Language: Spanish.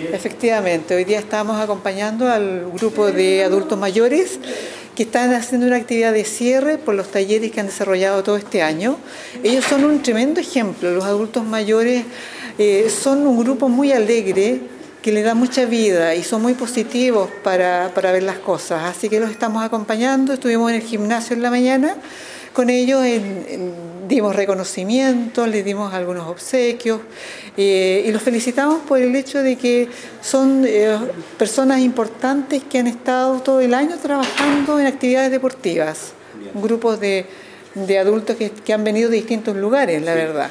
Efectivamente, hoy día estamos acompañando al grupo de adultos mayores que están haciendo una actividad de cierre por los talleres que han desarrollado todo este año. Ellos son un tremendo ejemplo, los adultos mayores eh, son un grupo muy alegre que le da mucha vida y son muy positivos para, para ver las cosas, así que los estamos acompañando, estuvimos en el gimnasio en la mañana con ellos dimos reconocimientos, les dimos algunos obsequios eh, y los felicitamos por el hecho de que son eh, personas importantes que han estado todo el año trabajando en actividades deportivas, grupos de, adultos que, han venido de distintos lugares, la verdad.